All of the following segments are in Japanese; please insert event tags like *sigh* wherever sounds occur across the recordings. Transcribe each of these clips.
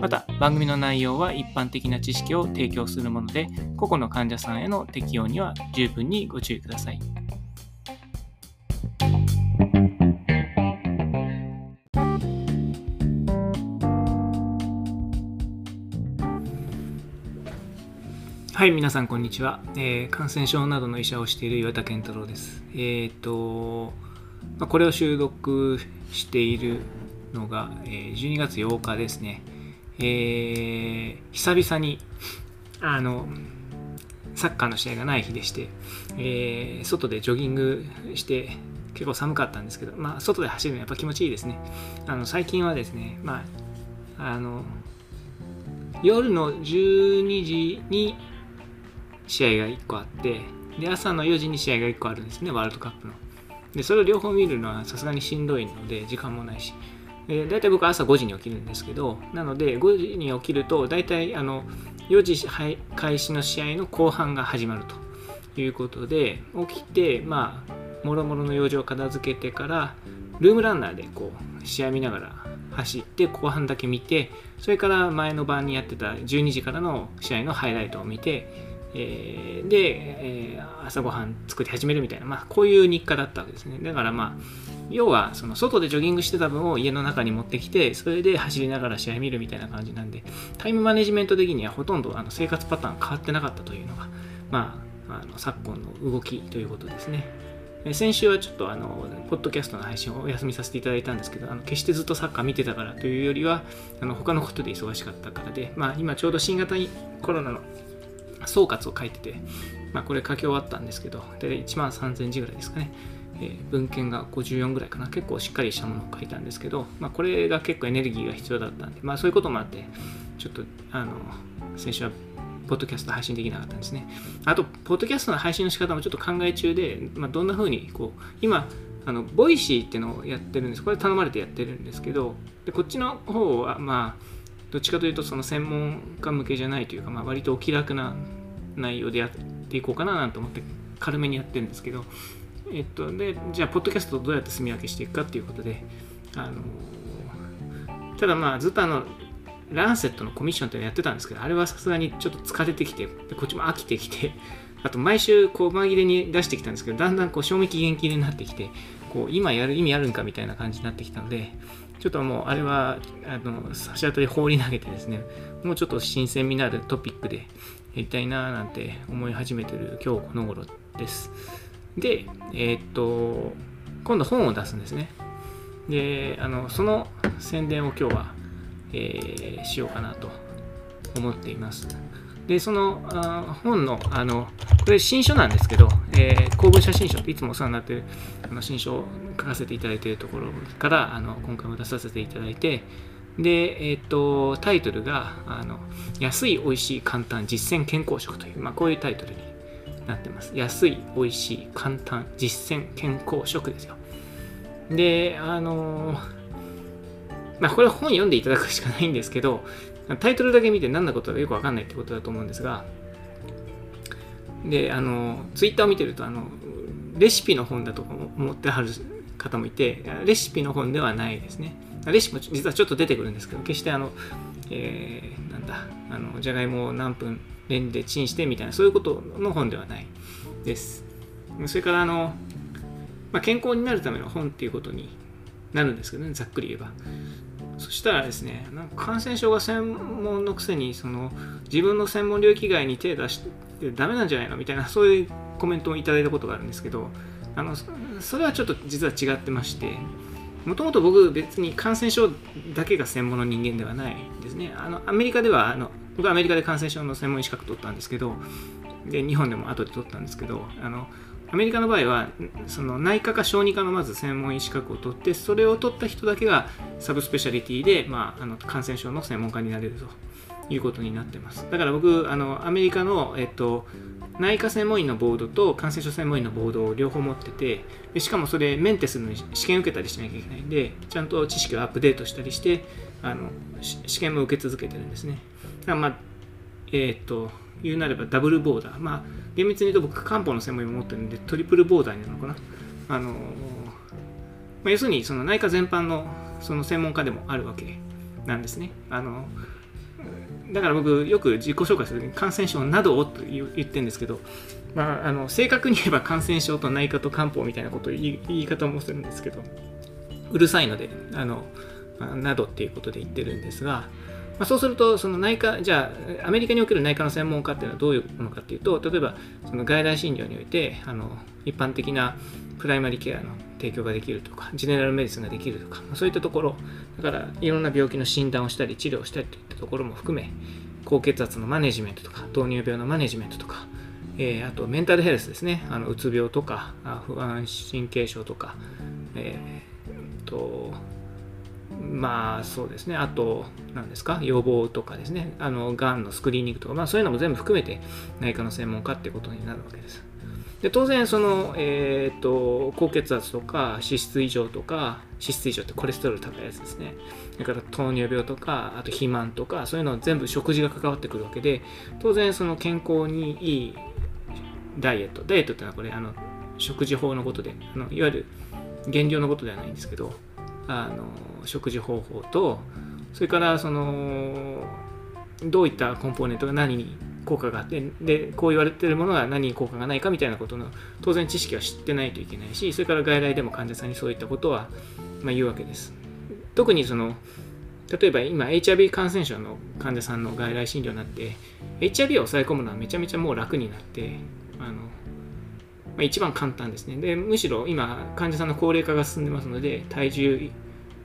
また番組の内容は一般的な知識を提供するもので個々の患者さんへの適用には十分にご注意くださいはい、皆さん、こんにちは、えー、感染症などの医者をしている岩田健太郎です。えっ、ー、と、まあ、これを収録しているのが、えー、12月8日ですね。えー、久々に、あの、サッカーの試合がない日でして、えー、外でジョギングして結構寒かったんですけど、まあ、外で走るのやっぱ気持ちいいですね。あの最近はですね、まあ、あの夜の12時に試合が1個あってで朝の4時に試合が1個あるんですねワールドカップのでそれを両方見るのはさすがにしんどいので時間もないしで大体僕は朝5時に起きるんですけどなので5時に起きると大体あの4時開始の試合の後半が始まると。いうことで起きてまあもろもろの用事を片付けてからルームランナーでこう試合見ながら走って後半だけ見てそれから前の晩にやってた12時からの試合のハイライトを見てえー、で、えー、朝ごはん作り始めるみたいな、まあ、こういう日課だったわけですね。だからまあ、要は、その外でジョギングしてた分を家の中に持ってきて、それで走りながら試合見るみたいな感じなんで、タイムマネジメント的にはほとんどあの生活パターン変わってなかったというのが、まあ、あの昨今の動きということですね。先週はちょっとあの、ポッドキャストの配信をお休みさせていただいたんですけど、あの決してずっとサッカー見てたからというよりは、あの他のことで忙しかったからで、まあ、今ちょうど新型コロナの総括を書いてて、まあ、これ書き終わったんですけど、で1万3000字ぐらいですかね。えー、文献が54ぐらいかな。結構しっかりしたものを書いたんですけど、まあ、これが結構エネルギーが必要だったんで、まあ、そういうこともあって、ちょっと、あの、先週はポッドキャスト配信できなかったんですね。あと、ポッドキャストの配信の仕方もちょっと考え中で、まあ、どんな風に、こう、今、あの、ボイシーっていうのをやってるんです。これ頼まれてやってるんですけど、でこっちの方は、まあ、どっちかというとその専門家向けじゃないというか、まあ、割とお気楽な内容でやっていこうかななんて思って軽めにやってるんですけど、えっと、でじゃあポッドキャストをどうやって住み分けしていくかっていうことであのただまあずっとあのランセットのコミッションってのやってたんですけどあれはさすがにちょっと疲れてきてでこっちも飽きてきてあと毎週こう紛れに出してきたんですけどだんだんこう賞味期限切れになってきてこう今やる意味あるんかみたいな感じになってきたのでちょっともうあれはあの差し当たり放り投げてですねもうちょっと新鮮味のあるトピックでやりたいななんて思い始めてる今日この頃です。で、えー、っと、今度本を出すんですね。で、あのその宣伝を今日は、えー、しようかなと思っています。で、そのあ本の、あの、これ新書なんですけど、えー、公文写真書っていつもお世話になってるあの新書を書かせていただいているところからあの今回も出させていただいて、で、えっ、と、タイトルが、あの、安い、美味しい、簡単、実践、健康食という、まあ、こういうタイトルになってます。安い、美味しい、簡単、実践、健康食ですよ。で、あの、まあ、これ本読んでいただくしかないんですけど、タイトルだけ見て何のことかよくわかんないってことだと思うんですが、で、あの、ツイッターを見てると、あの、レシピの本だと思ってはる方もいて、レシピの本ではないですね。レシピも実はちょっと出てくるんですけど、決してあの、えー、なんだ、あの、じゃがいもを何分レンジでチンしてみたいな、そういうことの本ではないです。それから、あの、まあ、健康になるための本っていうことになるんですけどね、ざっくり言えば。そしたらですね、なんか感染症が専門のくせに、その、自分の専門領域外に手出してダメなんじゃないのみたいな、そういうコメントをいただいたことがあるんですけど、あの、それはちょっと実は違ってまして、もともと僕別に感染症だけが専門の人間ではないですね。あのアメリカではあの僕はアメリカで感染症の専門医資格取ったんですけどで日本でも後で取ったんですけどあのアメリカの場合はその内科か小児科のまず専門医資格を取ってそれを取った人だけがサブスペシャリティで、まあ、あの感染症の専門家になれるということになってます。だから僕あのアメリカの、えっと、内科専門医のボードと感染症専門医のボードを両方持っててでしかもそれメンテするのに試験受けたりしなきゃいけないんでちゃんと知識をアップデートしたりしてあの試験も受け続けてるんですね。だからまあえっ、と言うなればダブルボーダー。まあ厳密に言うと僕漢方の専門医も持ってるんでトリプルボーダーになるのかな。あの、まあ、要するにその内科全般のその専門家でもあるわけなんですね。あのだから僕よく自己紹介する時に感染症などをと言ってるんですけど、まあ、あの正確に言えば感染症と内科と漢方みたいなことを言い方もするんですけどうるさいのであのなどっていうことで言ってるんですが、まあ、そうするとその内科じゃあアメリカにおける内科の専門家っていうのはどういうものかっていうと例えばその外来診療においてあの一般的なプライマリケアの提供ができるとかジェネラルメディスンができるとかそういったところだからいろんな病気の診断をしたり治療をしたりといったところも含め高血圧のマネジメントとか糖尿病のマネジメントとか、えー、あとメンタルヘルスですね。あのうつ病とか不安神経症とか、えー、とまあそうですね。あと何ですか？予防とかですね。あのがんのスクリーニングとか、まあ、そういうのも全部含めて内科の専門家ってことになるわけです。で当然その、えーと、高血圧とか脂質異常とか脂質異常ってコレステロール高いやつですね。だから糖尿病とかあと肥満とかそういうのは全部食事が関わってくるわけで当然その健康にいいダイエットダイエットってのはこれあの食事法のことであのいわゆる減量のことではないんですけどあの食事方法とそれからそのどういったコンポーネントが何に効果があってでこう言われてるものが何に効果がないかみたいなことの当然知識は知ってないといけないしそれから外来でも患者さんにそういったことは、まあ、言うわけです。特にその例えば今 HIV 感染症の患者さんの外来診療になって HIV を抑え込むのはめちゃめちゃもう楽になってあの、まあ、一番簡単ですね。でむしろ今患者さんの高齢化が進んでますので体重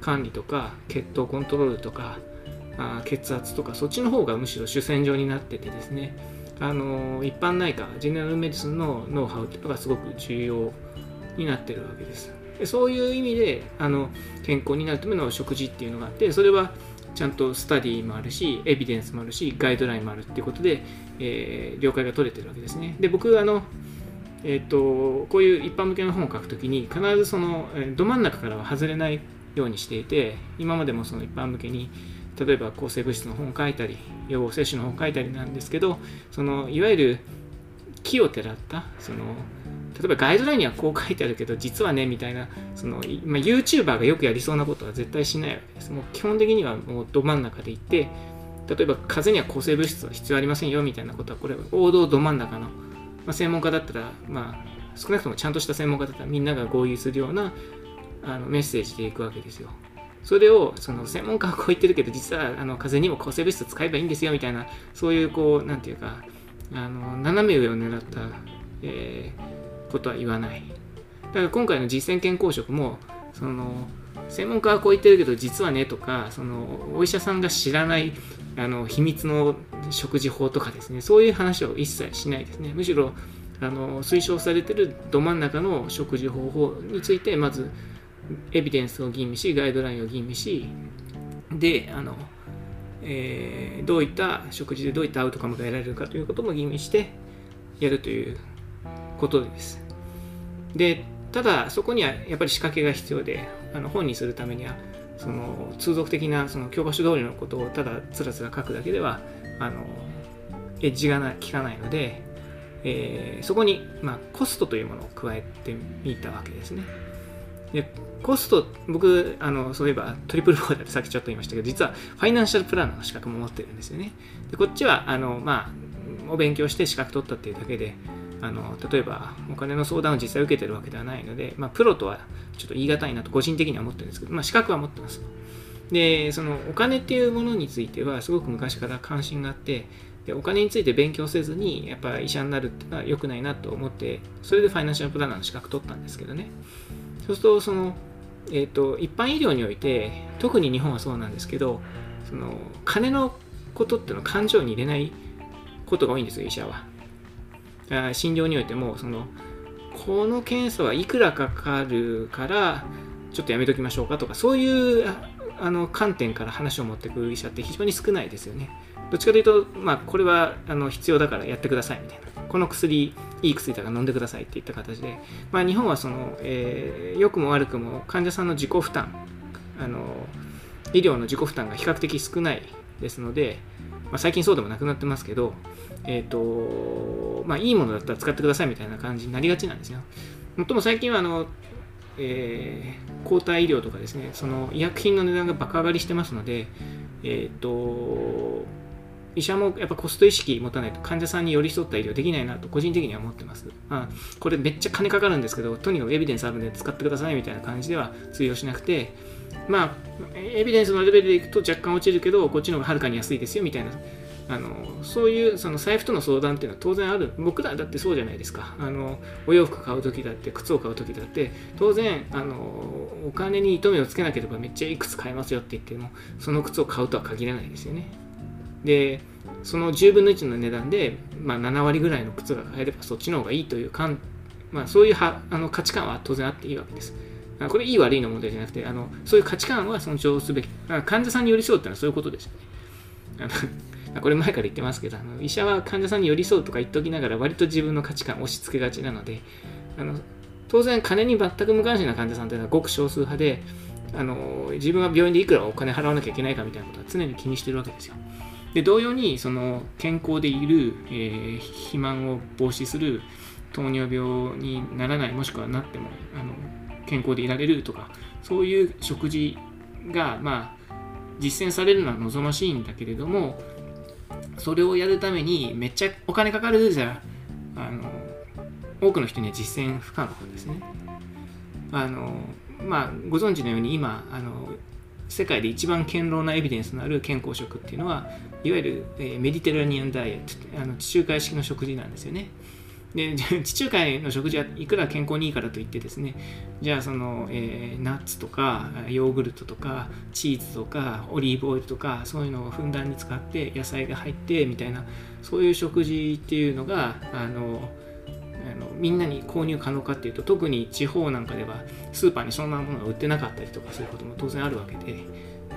管理とか血糖コントロールとかあ血圧とかそっちの方がむしろ主戦場になっててですね。あの一般内科ジェネラルメディスンのノウハウっていうのがすごく重要になってるわけです。でそういう意味であの健康になるための食事っていうのがあってそれはちゃんとスタディもあるしエビデンスもあるしガイドラインもあるっていうことで、えー、了解が取れてるわけですね。で僕あのえーと、こういう一般向けの本を書くときに必ずその、えー、ど真ん中からは外れないようにしていて今までもその一般向けに例えば抗生物質の本書いたり予防接種の本書いたりなんですけどそのいわゆる木をてらったその例えばガイドラインにはこう書いてあるけど実はねみたいなその、まあ、YouTuber がよくやりそうなことは絶対しないわけですもう基本的にはもうど真ん中で行って例えば風邪には抗生物質は必要ありませんよみたいなことはこれは王道ど真ん中の、まあ、専門家だったらまあ少なくともちゃんとした専門家だったらみんなが合意するようなあのメッセージでいくわけですよ。それをその専門家はこう言ってるけど実はあの風邪にも抗生物質使えばいいんですよみたいなそういうこうなんていうかあの斜め上を狙った、えー、ことは言わない。だから今回の実践健康食もその専門家はこう言ってるけど実はねとかそのお医者さんが知らないあの秘密の食事法とかですねそういう話を一切しないですね。むしろあの推奨されてるど真ん中の食事方法についてまずエビデンスを吟味し、ガイドラインを吟味し、で、あの、えー、どういった食事でどういったアウトカムが得られるかということも吟味してやるということです。で、ただそこにはやっぱり仕掛けが必要で、あの本にするためには、その通俗的なその教科書通りのことをただつらつら書くだけでは、あのエッジがな効かないので、えー、そこに、まあ、コストというものを加えてみたわけですね。でコスト、僕、あのそういえばトリプルボーダーでさっきちょっと言いましたけど、実はファイナンシャルプランナーの資格も持ってるんですよね。でこっちは、あのまあ、お勉強して資格取ったっていうだけで、あの例えばお金の相談を実際受けてるわけではないので、まあ、プロとはちょっと言い難いなと個人的には思ってるんですけど、まあ、資格は持ってます。で、そのお金っていうものについてはすごく昔から関心があって、でお金について勉強せずにやっぱ医者になるっていうのは良くないなと思ってそれでファイナンシャルプランナーの資格取ったんですけどねそうするとそのえーと、一般医療において特に日本はそうなんですけどその金のことっていうのを感情に入れないことが多いんですよ医者は。あ診療においてもそのこの検査はいくらかかるからちょっとやめときましょうかとかそういうあの観点から話を持ってくる医者って非常に少ないですよね。どっちかというと、まあ、これはあの必要だからやってくださいみたいな。この薬、いい薬だから飲んでくださいっていった形で、まあ、日本はその、えー、良くも悪くも患者さんの自己負担、あの医療の自己負担が比較的少ないですので、まあ、最近そうでもなくなってますけど、えーとまあ、いいものだったら使ってくださいみたいな感じになりがちなんですよ。もとも最近はあの、えー、抗体医療とかですね、その医薬品の値段が爆上がりしてますので、えーと、医者もやっぱコスト意識持たないと患者さんに寄り添った医療できないなと個人的には思ってます。まあ、これめっちゃ金かかるんですけど、とにかくエビデンスあるんで使ってくださいみたいな感じでは通用しなくて、まあ、エビデンスのレベルでいくと若干落ちるけど、こっちの方がはるかに安いですよみたいな。あのそういうその財布との相談っていうのは当然ある。僕らだってそうじゃないですか。あのお洋服買う時だって靴を買う時だって当然あのお金に糸目をつけなければめっちゃいくつ買えますよって言ってもその靴を買うとは限らないですよね。でその10分の1の値段で、まあ、7割ぐらいの靴が買えればそっちの方がいいというかん、まあ、そういうはあの価値観は当然あっていいわけです。これいい悪いの問題じゃなくてあのそういう価値観は尊重すべき。患者さんに寄り添うっていうのはそういうことですよね。あの *laughs* これ前から言ってますけどあの医者は患者さんに寄り添うとか言っておきながら割と自分の価値観を押し付けがちなのであの当然金に全く無関心な患者さんというのはごく少数派であの自分は病院でいくらお金払わなきゃいけないかみたいなことは常に気にしてるわけですよ。で同様にその健康でいる、えー、肥満を防止する糖尿病にならないもしくはなってもあの健康でいられるとかそういう食事がまあ実践されるのは望ましいんだけれどもそれをやるためにめっちゃお金かかるじゃあの多くの人には実践不可能ですね。あのまあ、ご存知のように今あの世界で一番堅牢なエビデンスのある健康食っていうのはいわゆる、えー、メディテラニアンダイエットあの地中海式の食事なんですよね。で *laughs* 地中海の食事はいくら健康にいいからといってですねじゃあその、えー、ナッツとかヨーグルトとかチーズとかオリーブオイルとかそういうのをふんだんに使って野菜が入ってみたいなそういう食事っていうのがあのみんなに購入可能かっていうと特に地方なんかではスーパーにそんなものが売ってなかったりとかそういうことも当然あるわけで、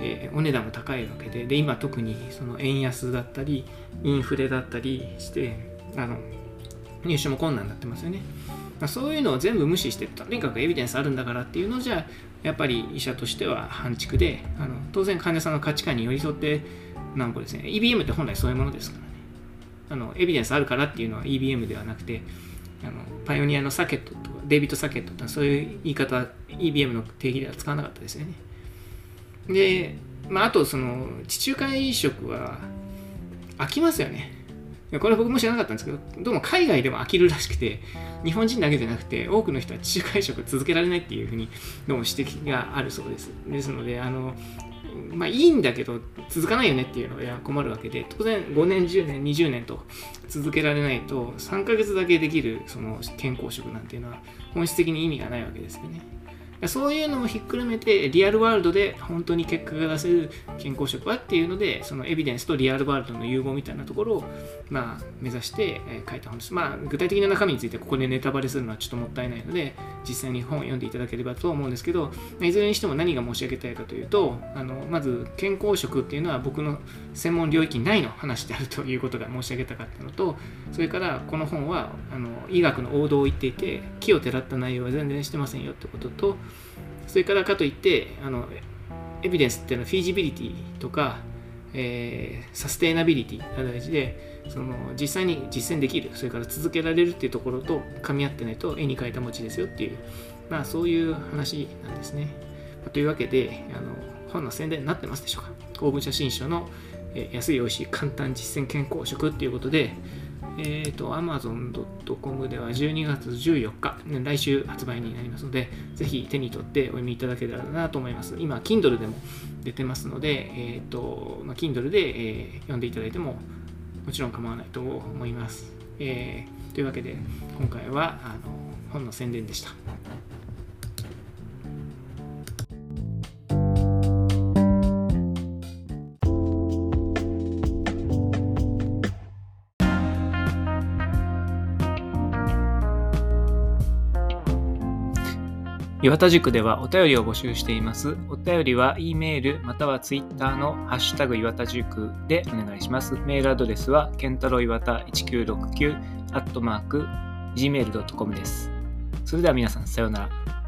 えー、お値段も高いわけでで今特にその円安だったりインフレだったりしてあの入手も困難になってますよね。ま、そういうのを全部無視して、とにかくエビデンスあるんだからっていうのじゃ、やっぱり医者としては反築で、あの当然患者さんの価値観に寄り添ってなんぼですね。EBM って本来そういうものですからね。あのエビデンスあるからっていうのは EBM ではなくて、あのパイオニアのサケットとか、デイビッド・サケットとか、そういう言い方は EBM の定義では使わなかったですよね。で、まあ、あと、その、地中海食は飽きますよね。これ僕も知らなかったんですけど、どうも海外でも飽きるらしくて、日本人だけじゃなくて、多くの人は地中海食続けられないっていうふうに、どうも指摘があるそうです。ですので、あの、まあいいんだけど、続かないよねっていうのは困るわけで、当然5年、10年、20年と続けられないと、3ヶ月だけできるその健康食なんていうのは、本質的に意味がないわけですよね。そういうのもひっくるめてリアルワールドで本当に結果が出せる健康食はっていうのでそのエビデンスとリアルワールドの融合みたいなところを、まあ、目指して、書いた本です。まあ、具体的な中身についてここでネタバレするのはちょっともったいないので実際に本を読んでいただければと思うんですけどいずれにしても何が申し上げたいかというとあのまず健康食っていうのは僕の専門領域内の話であるということが申し上げたかったのとそれからこの本はあの医学の王道を言っていて木をてらった内容は全然してませんよってこととそれからかといってあのエビデンスっていうのはフィージビリティとか、えー、サステイナビリティが大事でその実際に実践できるそれから続けられるっていうところと噛み合ってないと絵に描いた餅ですよっていう、まあ、そういう話なんですね。というわけであの本の宣伝になってますでしょうか公文写真書の、え、安い美味しい簡単実践健康食っていうことで、えっ、ー、と、amazon.com では12月14日、来週発売になりますので、ぜひ手に取ってお読みいただけたらなと思います。今、Kindle でも出てますので、えっ、ー、と、まあ、Kindle で、えー、読んでいただいてももちろん構わないと思います。えー、というわけで、今回はあの本の宣伝でした。岩田塾ではお便りを募集しています。お便りは E メールまたは Twitter のハッシュタグ岩田塾でお願いします。メールアドレスはケンタロウ岩田1969アットマーク gmail.com です。それでは皆さんさようなら。